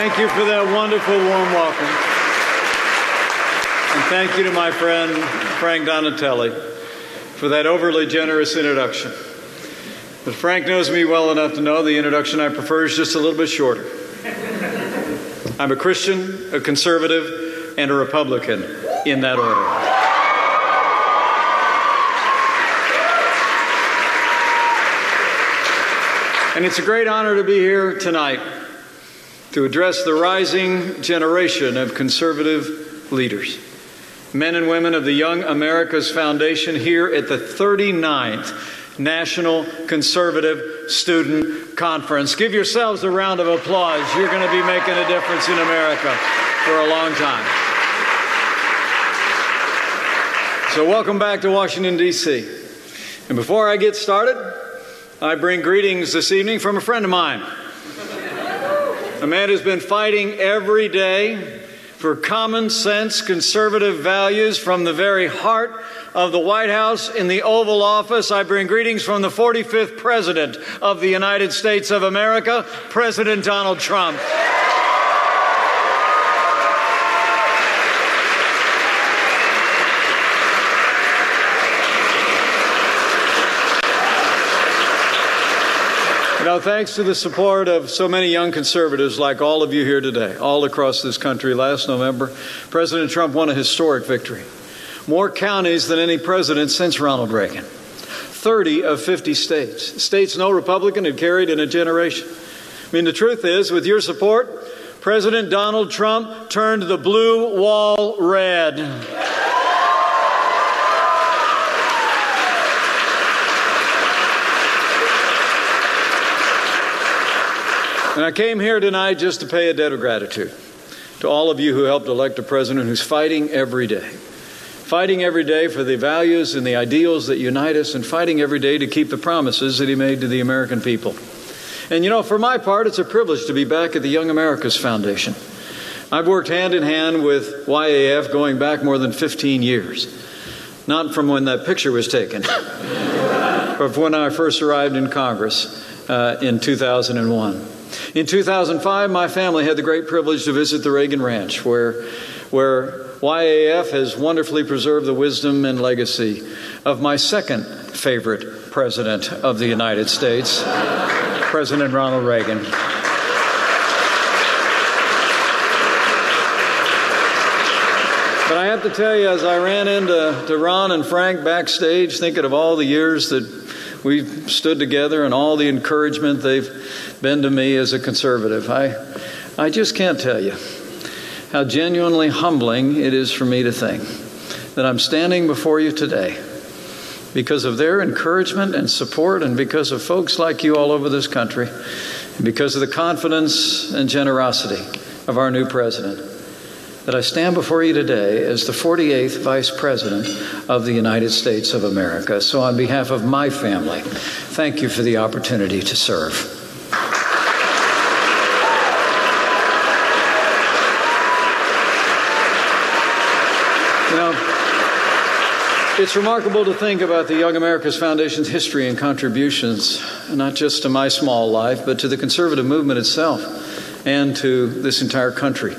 Thank you for that wonderful warm welcome. And thank you to my friend Frank Donatelli for that overly generous introduction. But Frank knows me well enough to know the introduction I prefer is just a little bit shorter. I'm a Christian, a conservative, and a Republican in that order. And it's a great honor to be here tonight to address the rising generation of conservative leaders, men and women of the Young America's Foundation here at the 39th National Conservative Student Conference. Give yourselves a round of applause. You're going to be making a difference in America for a long time. So, welcome back to Washington, D.C. And before I get started, I bring greetings this evening from a friend of mine. A man who's been fighting every day for common sense conservative values from the very heart of the White House in the Oval Office. I bring greetings from the 45th President of the United States of America, President Donald Trump. Know, thanks to the support of so many young conservatives like all of you here today, all across this country, last November, President Trump won a historic victory. More counties than any president since Ronald Reagan. 30 of 50 states. States no Republican had carried in a generation. I mean, the truth is, with your support, President Donald Trump turned the blue wall red. And I came here tonight just to pay a debt of gratitude to all of you who helped elect a president who's fighting every day. Fighting every day for the values and the ideals that unite us, and fighting every day to keep the promises that he made to the American people. And you know, for my part, it's a privilege to be back at the Young America's Foundation. I've worked hand in hand with YAF going back more than 15 years. Not from when that picture was taken, but from when I first arrived in Congress uh, in 2001. In 2005, my family had the great privilege to visit the Reagan Ranch, where, where YAF has wonderfully preserved the wisdom and legacy of my second favorite president of the United States, President Ronald Reagan. But I have to tell you, as I ran into to Ron and Frank backstage, thinking of all the years that we've stood together and all the encouragement they've been to me as a conservative, I, I just can't tell you how genuinely humbling it is for me to think that I'm standing before you today because of their encouragement and support, and because of folks like you all over this country, and because of the confidence and generosity of our new president that I stand before you today as the 48th Vice President of the United States of America. So, on behalf of my family, thank you for the opportunity to serve. It's remarkable to think about the Young America's Foundation's history and contributions, not just to my small life, but to the conservative movement itself and to this entire country.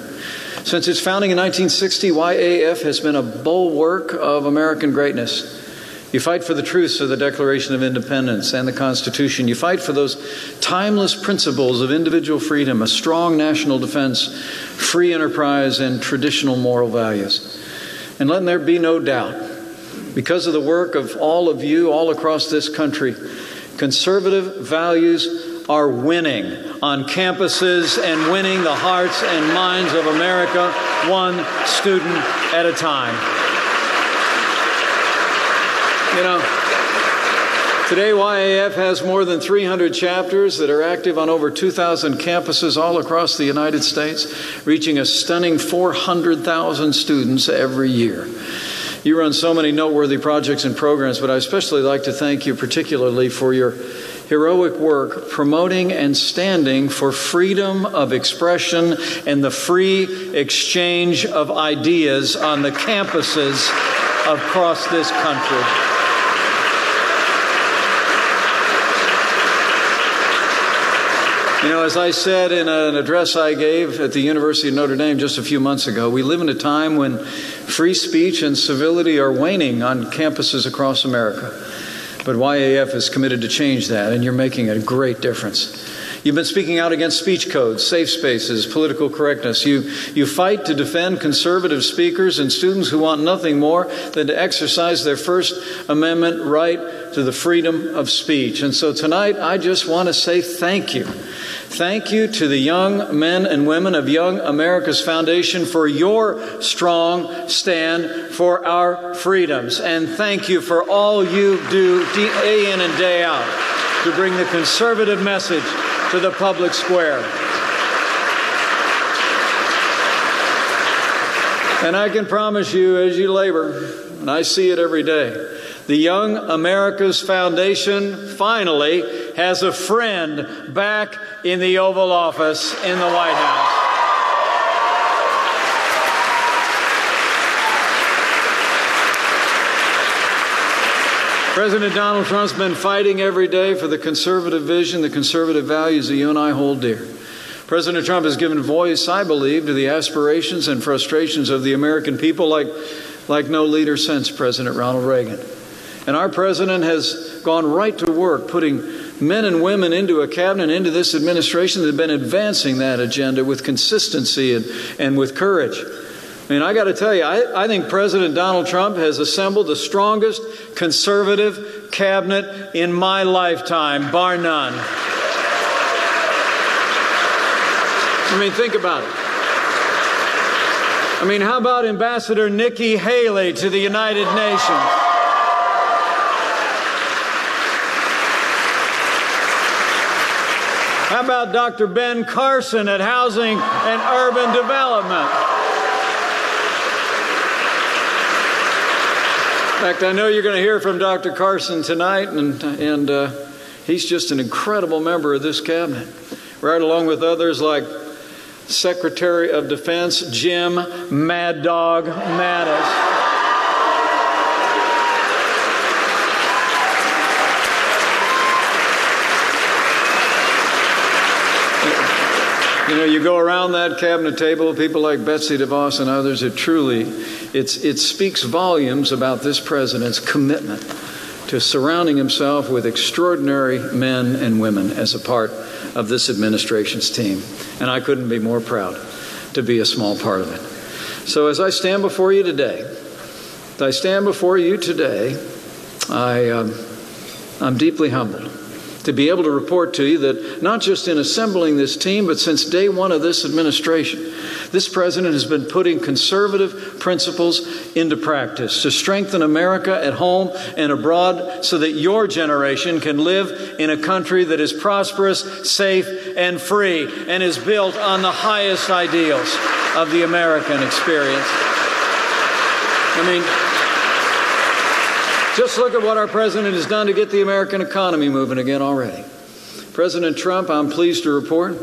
Since its founding in 1960, YAF has been a bulwark of American greatness. You fight for the truths of the Declaration of Independence and the Constitution. You fight for those timeless principles of individual freedom, a strong national defense, free enterprise, and traditional moral values. And let there be no doubt, because of the work of all of you all across this country, conservative values are winning on campuses and winning the hearts and minds of America, one student at a time. You know, today YAF has more than 300 chapters that are active on over 2,000 campuses all across the United States, reaching a stunning 400,000 students every year. You run so many noteworthy projects and programs, but I especially like to thank you particularly for your heroic work promoting and standing for freedom of expression and the free exchange of ideas on the campuses across this country. You know, as I said in an address I gave at the University of Notre Dame just a few months ago, we live in a time when free speech and civility are waning on campuses across America. But YAF is committed to change that, and you're making a great difference. You've been speaking out against speech codes, safe spaces, political correctness. You, you fight to defend conservative speakers and students who want nothing more than to exercise their First Amendment right to the freedom of speech. And so tonight, I just want to say thank you Thank you to the young men and women of Young America's Foundation for your strong stand for our freedoms. And thank you for all you do day in and day out to bring the conservative message to the public square. And I can promise you, as you labor, and I see it every day, the Young America's Foundation finally has a friend back in the Oval Office in the White House. President Donald Trump's been fighting every day for the conservative vision, the conservative values that you and I hold dear. President Trump has given voice, I believe, to the aspirations and frustrations of the American people like, like no leader since President Ronald Reagan. And our president has gone right to work putting men and women into a cabinet, into this administration that have been advancing that agenda with consistency and, and with courage. I mean, I got to tell you, I, I think President Donald Trump has assembled the strongest conservative cabinet in my lifetime, bar none. I mean, think about it. I mean, how about Ambassador Nikki Haley to the United Nations? How about Dr. Ben Carson at Housing and Urban Development? Fact, I know you're going to hear from Dr. Carson tonight, and, and uh, he's just an incredible member of this cabinet, right along with others like Secretary of Defense Jim Mad Dog Mattis. You know, you go around that cabinet table, people like Betsy DeVos and others, it truly, it's, it speaks volumes about this president's commitment to surrounding himself with extraordinary men and women as a part of this administration's team. And I couldn't be more proud to be a small part of it. So as I stand before you today, as I stand before you today, I, um, I'm deeply humbled to be able to report to you that not just in assembling this team, but since day one of this administration, this president has been putting conservative principles into practice to strengthen America at home and abroad so that your generation can live in a country that is prosperous, safe, and free and is built on the highest ideals of the American experience. I mean, just look at what our president has done to get the American economy moving again already. President Trump, I'm pleased to report,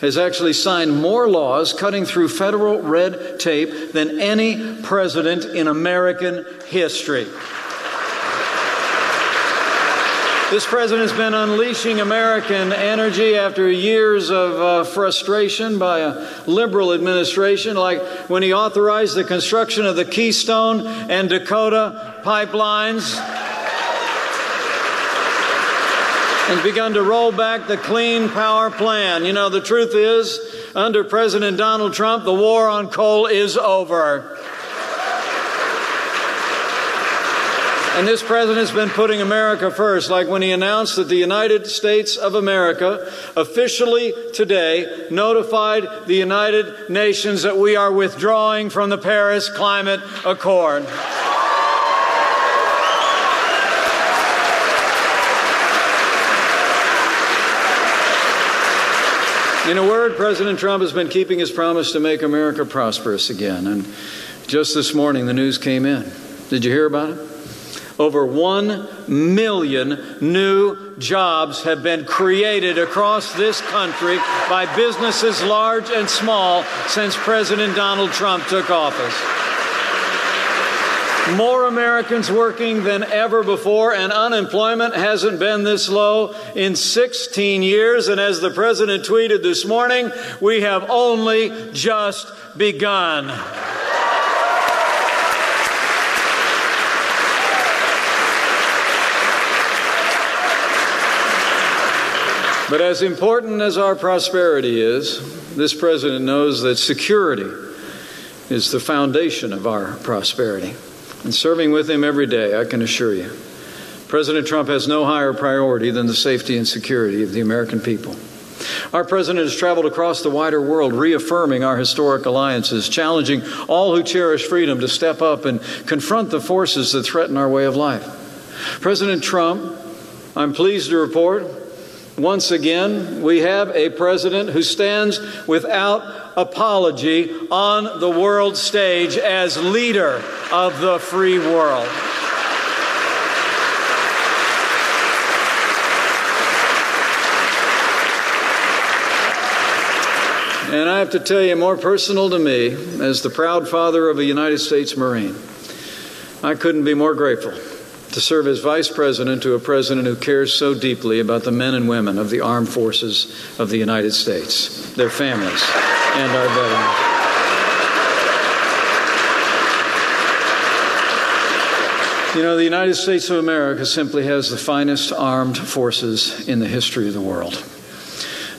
has actually signed more laws cutting through federal red tape than any president in American history. This president has been unleashing American energy after years of uh, frustration by a liberal administration, like when he authorized the construction of the Keystone and Dakota pipelines and begun to roll back the Clean Power Plan. You know, the truth is, under President Donald Trump, the war on coal is over. And this president has been putting America first, like when he announced that the United States of America officially today notified the United Nations that we are withdrawing from the Paris Climate Accord. In a word, President Trump has been keeping his promise to make America prosperous again. And just this morning, the news came in. Did you hear about it? Over 1 million new jobs have been created across this country by businesses large and small since President Donald Trump took office. More Americans working than ever before, and unemployment hasn't been this low in 16 years. And as the President tweeted this morning, we have only just begun. But as important as our prosperity is, this president knows that security is the foundation of our prosperity. And serving with him every day, I can assure you, President Trump has no higher priority than the safety and security of the American people. Our president has traveled across the wider world, reaffirming our historic alliances, challenging all who cherish freedom to step up and confront the forces that threaten our way of life. President Trump, I'm pleased to report, once again, we have a president who stands without apology on the world stage as leader of the free world. And I have to tell you, more personal to me, as the proud father of a United States Marine, I couldn't be more grateful to serve as vice president to a president who cares so deeply about the men and women of the armed forces of the United States, their families, and our veterans. You know, the United States of America simply has the finest armed forces in the history of the world.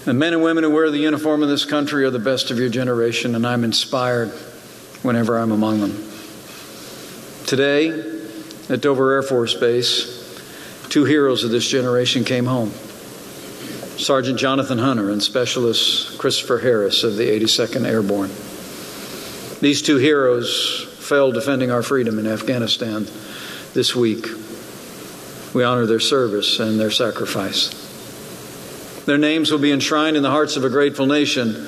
The men and women who wear the uniform of this country are the best of your generation, and I'm inspired whenever I'm among them. Today, at Dover Air Force Base, two heroes of this generation came home Sergeant Jonathan Hunter and Specialist Christopher Harris of the 82nd Airborne. These two heroes fell defending our freedom in Afghanistan this week. We honor their service and their sacrifice. Their names will be enshrined in the hearts of a grateful nation,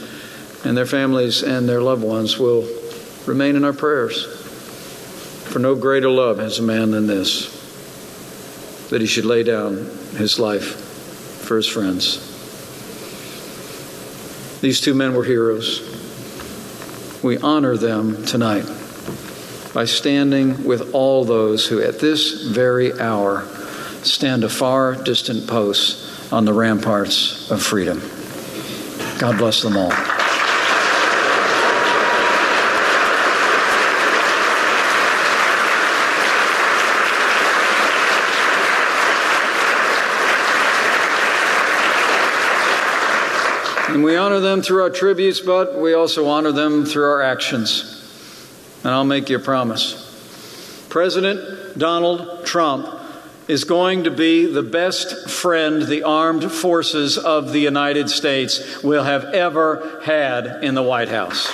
and their families and their loved ones will remain in our prayers. For no greater love has a man than this, that he should lay down his life for his friends. These two men were heroes. We honor them tonight by standing with all those who, at this very hour, stand a far distant post on the ramparts of freedom. God bless them all. And we honor them through our tributes, but we also honor them through our actions. And I'll make you a promise. President Donald Trump is going to be the best friend the armed forces of the United States will have ever had in the White House.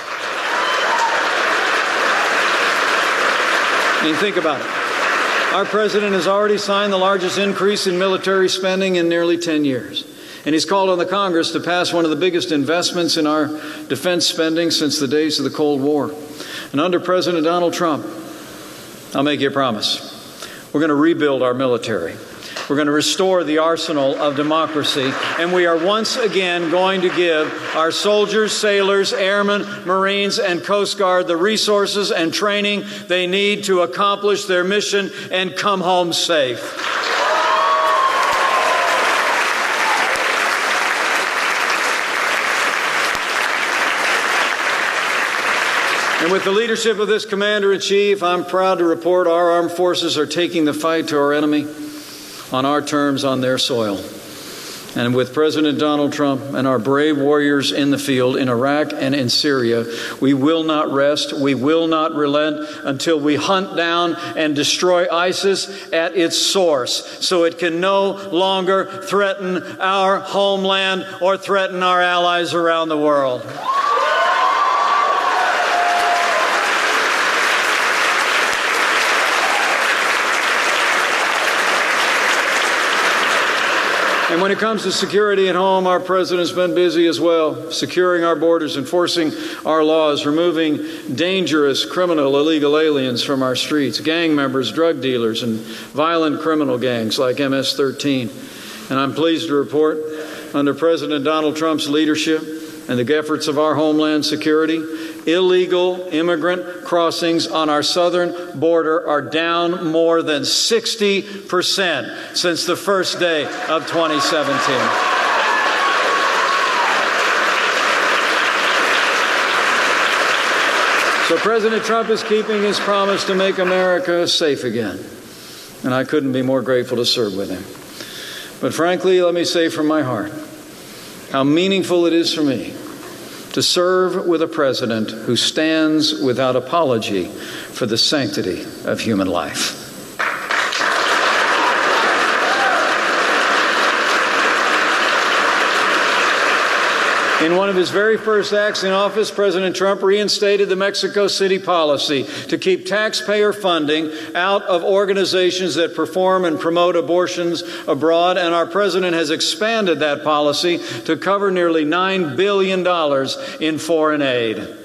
I mean, think about it. Our president has already signed the largest increase in military spending in nearly 10 years. And he's called on the Congress to pass one of the biggest investments in our defense spending since the days of the Cold War. And under President Donald Trump, I'll make you a promise. We're going to rebuild our military. We're going to restore the arsenal of democracy. And we are once again going to give our soldiers, sailors, airmen, Marines, and Coast Guard the resources and training they need to accomplish their mission and come home safe. And with the leadership of this Commander in Chief, I'm proud to report our armed forces are taking the fight to our enemy on our terms on their soil. And with President Donald Trump and our brave warriors in the field in Iraq and in Syria, we will not rest, we will not relent until we hunt down and destroy ISIS at its source so it can no longer threaten our homeland or threaten our allies around the world. And when it comes to security at home, our president's been busy as well, securing our borders, enforcing our laws, removing dangerous criminal illegal aliens from our streets, gang members, drug dealers, and violent criminal gangs like MS 13. And I'm pleased to report, under President Donald Trump's leadership and the efforts of our Homeland Security, illegal immigrant crossings on our southern border are down more than 60% since the first day of 2017. So President Trump is keeping his promise to make America safe again. And I couldn't be more grateful to serve with him. But frankly, let me say from my heart how meaningful it is for me to serve with a president who stands without apology for the sanctity of human life. In one of his very first acts in office, President Trump reinstated the Mexico City policy to keep taxpayer funding out of organizations that perform and promote abortions abroad, and our president has expanded that policy to cover nearly $9 billion in foreign aid.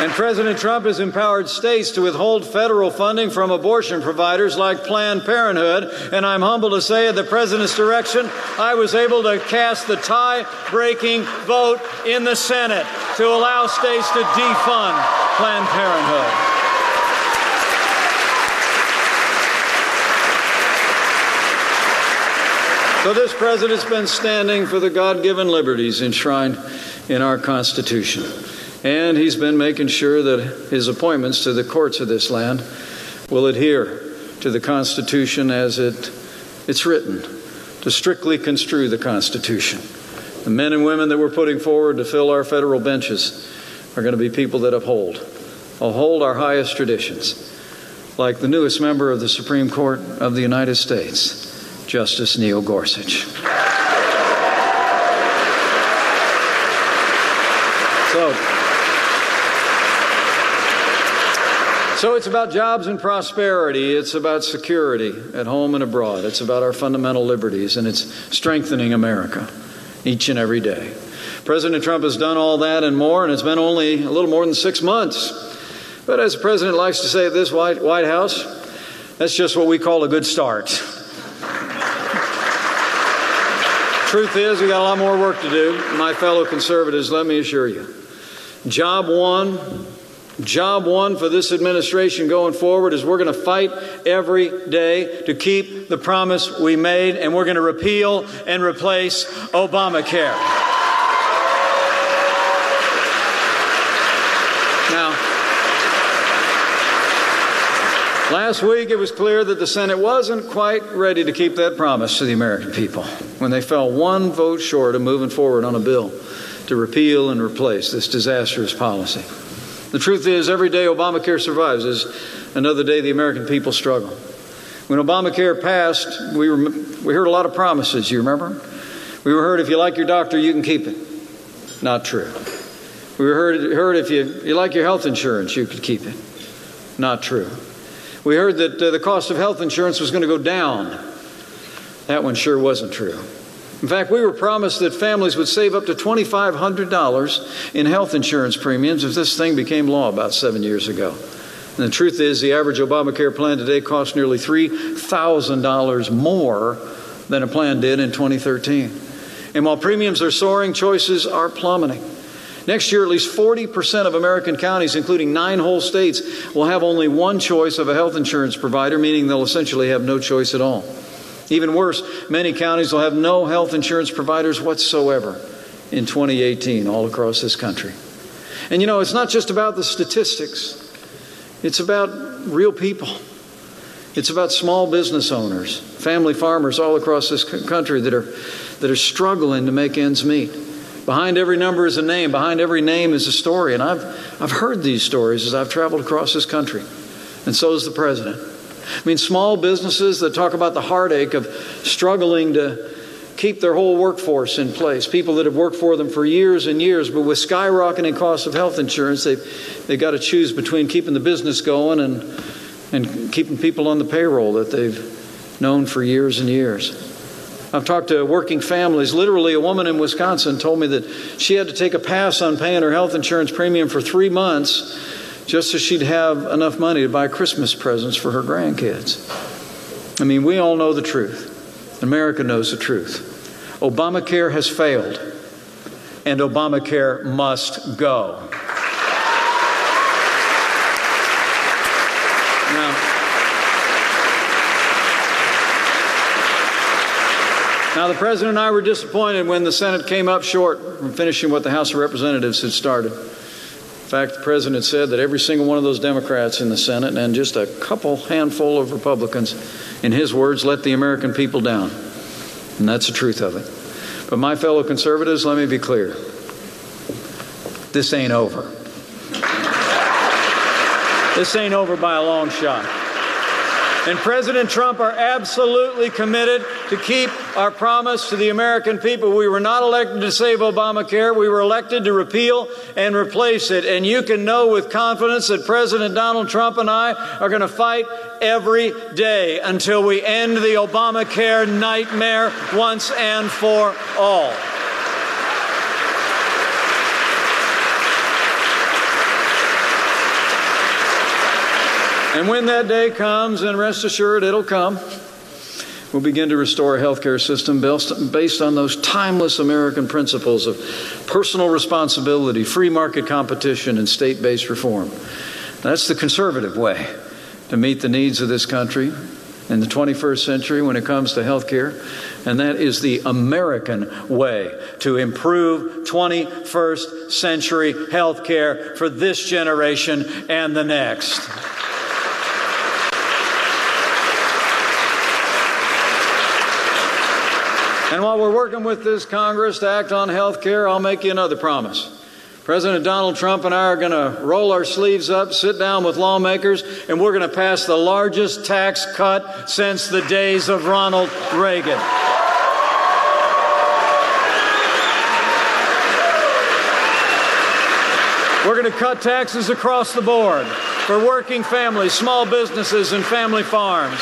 And President Trump has empowered states to withhold federal funding from abortion providers like Planned Parenthood. And I'm humbled to say, at the President's direction, I was able to cast the tie breaking vote in the Senate to allow states to defund Planned Parenthood. So, this president's been standing for the God given liberties enshrined in our Constitution. And he's been making sure that his appointments to the courts of this land will adhere to the Constitution as it, it's written, to strictly construe the Constitution. The men and women that we're putting forward to fill our federal benches are going to be people that uphold, uphold our highest traditions, like the newest member of the Supreme Court of the United States, Justice Neil Gorsuch. So, So it's about jobs and prosperity. It's about security at home and abroad. It's about our fundamental liberties, and it's strengthening America each and every day. President Trump has done all that and more, and it's been only a little more than six months. But as the president likes to say at this White, White House, that's just what we call a good start. Truth is, we got a lot more work to do. My fellow conservatives, let me assure you. Job one, Job one for this administration going forward is we're going to fight every day to keep the promise we made, and we're going to repeal and replace Obamacare. Now, last week it was clear that the Senate wasn't quite ready to keep that promise to the American people when they fell one vote short of moving forward on a bill to repeal and replace this disastrous policy. The truth is, every day Obamacare survives is another day the American people struggle. When Obamacare passed, we, we heard a lot of promises, you remember? We were heard if you like your doctor, you can keep it. Not true. We were heard, heard if you, you like your health insurance, you could keep it. Not true. We heard that uh, the cost of health insurance was going to go down. That one sure wasn't true. In fact, we were promised that families would save up to $2,500 in health insurance premiums if this thing became law about seven years ago. And the truth is, the average Obamacare plan today costs nearly $3,000 more than a plan did in 2013. And while premiums are soaring, choices are plummeting. Next year, at least 40% of American counties, including nine whole states, will have only one choice of a health insurance provider, meaning they'll essentially have no choice at all. Even worse, many counties will have no health insurance providers whatsoever in 2018 all across this country. And you know, it's not just about the statistics, it's about real people. It's about small business owners, family farmers all across this country that are, that are struggling to make ends meet. Behind every number is a name, behind every name is a story. And I've, I've heard these stories as I've traveled across this country, and so has the president. I mean, small businesses that talk about the heartache of struggling to keep their whole workforce in place. People that have worked for them for years and years, but with skyrocketing costs of health insurance, they've, they've got to choose between keeping the business going and, and keeping people on the payroll that they've known for years and years. I've talked to working families. Literally, a woman in Wisconsin told me that she had to take a pass on paying her health insurance premium for three months just so she'd have enough money to buy Christmas presents for her grandkids. I mean, we all know the truth. America knows the truth. Obamacare has failed, and Obamacare must go. Now, the President and I were disappointed when the Senate came up short from finishing what the House of Representatives had started. In fact, the President said that every single one of those Democrats in the Senate and just a couple handful of Republicans, in his words, let the American people down. And that's the truth of it. But my fellow conservatives, let me be clear this ain't over. This ain't over by a long shot and President Trump are absolutely committed to keep our promise to the American people. We were not elected to save Obamacare. We were elected to repeal and replace it. And you can know with confidence that President Donald Trump and I are going to fight every day until we end the Obamacare nightmare once and for all. And when that day comes, and rest assured it'll come, we'll begin to restore a healthcare system based on those timeless American principles of personal responsibility, free market competition, and state based reform. That's the conservative way to meet the needs of this country in the 21st century when it comes to healthcare. And that is the American way to improve 21st century healthcare for this generation and the next. And while we're working with this Congress to act on health care, I'll make you another promise. President Donald Trump and I are going to roll our sleeves up, sit down with lawmakers, and we're going to pass the largest tax cut since the days of Ronald Reagan. We're going to cut taxes across the board for working families, small businesses, and family farms.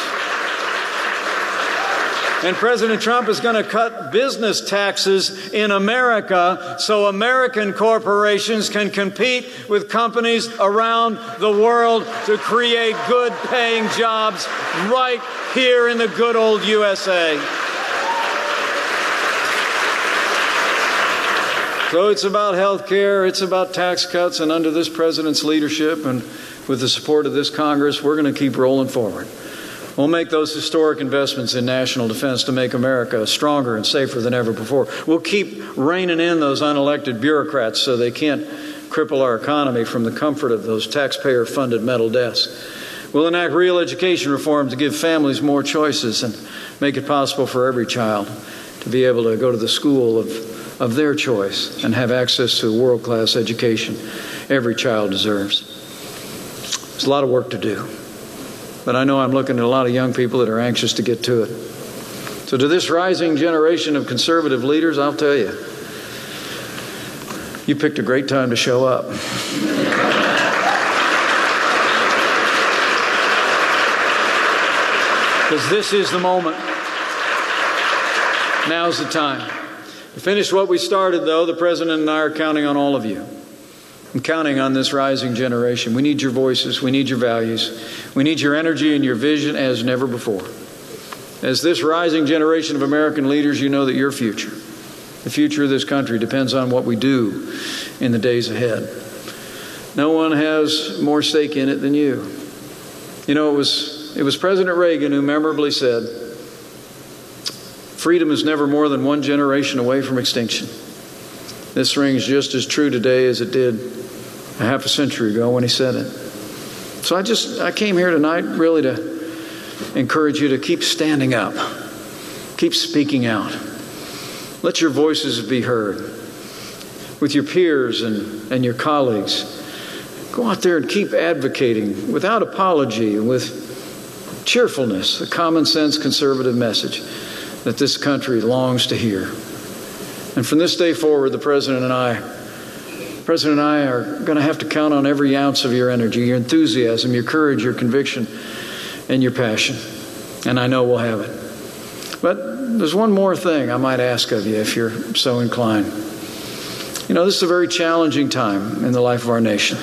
And President Trump is going to cut business taxes in America so American corporations can compete with companies around the world to create good paying jobs right here in the good old USA. So it's about health care, it's about tax cuts, and under this president's leadership and with the support of this Congress, we're going to keep rolling forward. We'll make those historic investments in national defense to make America stronger and safer than ever before. We'll keep reining in those unelected bureaucrats so they can't cripple our economy from the comfort of those taxpayer funded mental desks. We'll enact real education reform to give families more choices and make it possible for every child to be able to go to the school of, of their choice and have access to a world class education every child deserves. There's a lot of work to do. But I know I'm looking at a lot of young people that are anxious to get to it. So, to this rising generation of conservative leaders, I'll tell you, you picked a great time to show up. Because this is the moment. Now's the time. To finish what we started, though, the President and I are counting on all of you. I'm counting on this rising generation. We need your voices. We need your values. We need your energy and your vision as never before. As this rising generation of American leaders, you know that your future, the future of this country, depends on what we do in the days ahead. No one has more stake in it than you. You know, it was, it was President Reagan who memorably said, Freedom is never more than one generation away from extinction. This rings just as true today as it did a half a century ago when he said it. So I just I came here tonight really to encourage you to keep standing up, keep speaking out. Let your voices be heard with your peers and, and your colleagues. Go out there and keep advocating without apology, with cheerfulness, the common sense conservative message that this country longs to hear. And from this day forward, the President and I, President and I are going to have to count on every ounce of your energy, your enthusiasm, your courage, your conviction, and your passion. And I know we'll have it. But there's one more thing I might ask of you if you're so inclined. You know, this is a very challenging time in the life of our nation.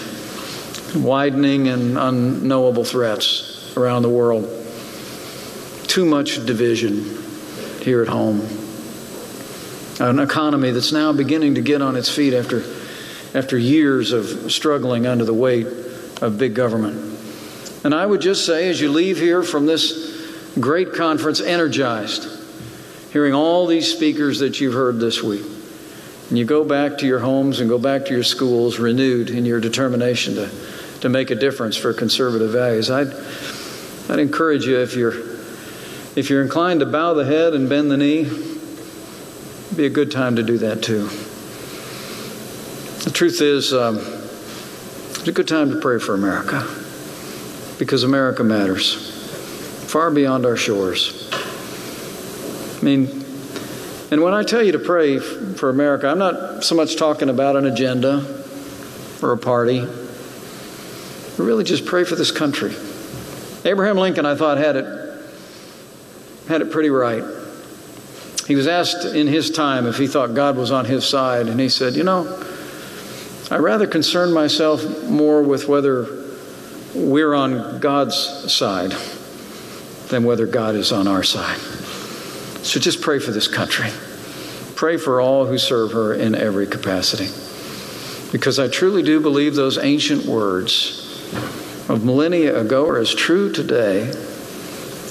Widening and unknowable threats around the world. Too much division here at home. An economy that's now beginning to get on its feet after, after years of struggling under the weight of big government. And I would just say, as you leave here from this great conference, energized, hearing all these speakers that you've heard this week, and you go back to your homes and go back to your schools renewed in your determination to, to make a difference for conservative values, I'd, I'd encourage you if you're, if you're inclined to bow the head and bend the knee, be a good time to do that too. The truth is, um, it's a good time to pray for America because America matters far beyond our shores. I mean, and when I tell you to pray for America, I'm not so much talking about an agenda or a party, but really just pray for this country. Abraham Lincoln, I thought, had it had it pretty right. He was asked in his time if he thought God was on his side, and he said, You know, I rather concern myself more with whether we're on God's side than whether God is on our side. So just pray for this country. Pray for all who serve her in every capacity. Because I truly do believe those ancient words of millennia ago are as true today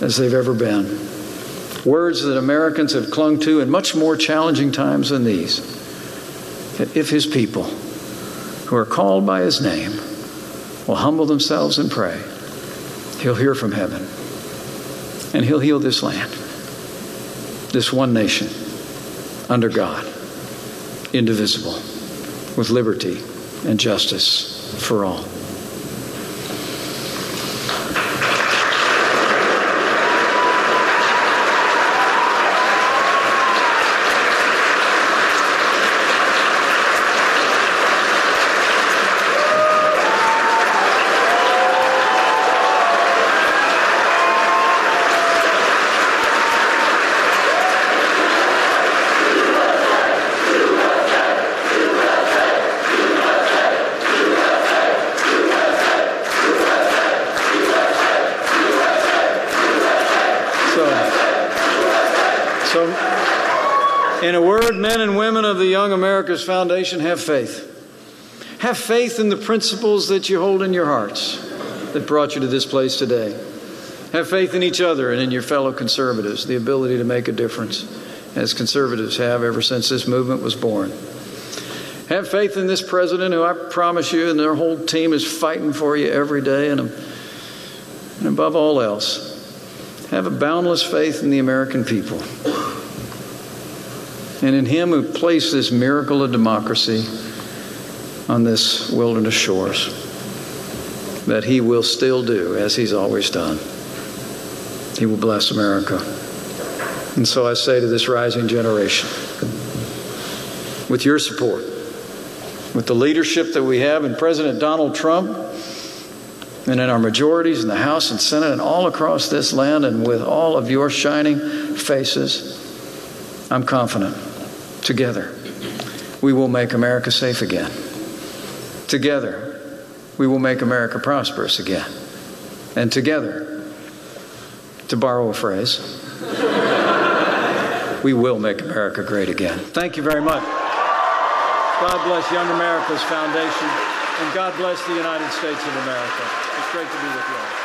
as they've ever been. Words that Americans have clung to in much more challenging times than these. That if his people, who are called by his name, will humble themselves and pray, He'll hear from heaven and He'll heal this land, this one nation under God, indivisible, with liberty and justice for all. America's Foundation, have faith. Have faith in the principles that you hold in your hearts that brought you to this place today. Have faith in each other and in your fellow conservatives, the ability to make a difference, as conservatives have ever since this movement was born. Have faith in this president who I promise you and their whole team is fighting for you every day. And, and above all else, have a boundless faith in the American people and in Him who placed this miracle of democracy on this wilderness shores, that He will still do as He's always done. He will bless America. And so I say to this rising generation, with your support, with the leadership that we have in President Donald Trump, and in our majorities in the House and Senate and all across this land, and with all of your shining faces, I'm confident Together, we will make America safe again. Together, we will make America prosperous again. And together, to borrow a phrase, we will make America great again. Thank you very much. God bless Young America's Foundation, and God bless the United States of America. It's great to be with you all.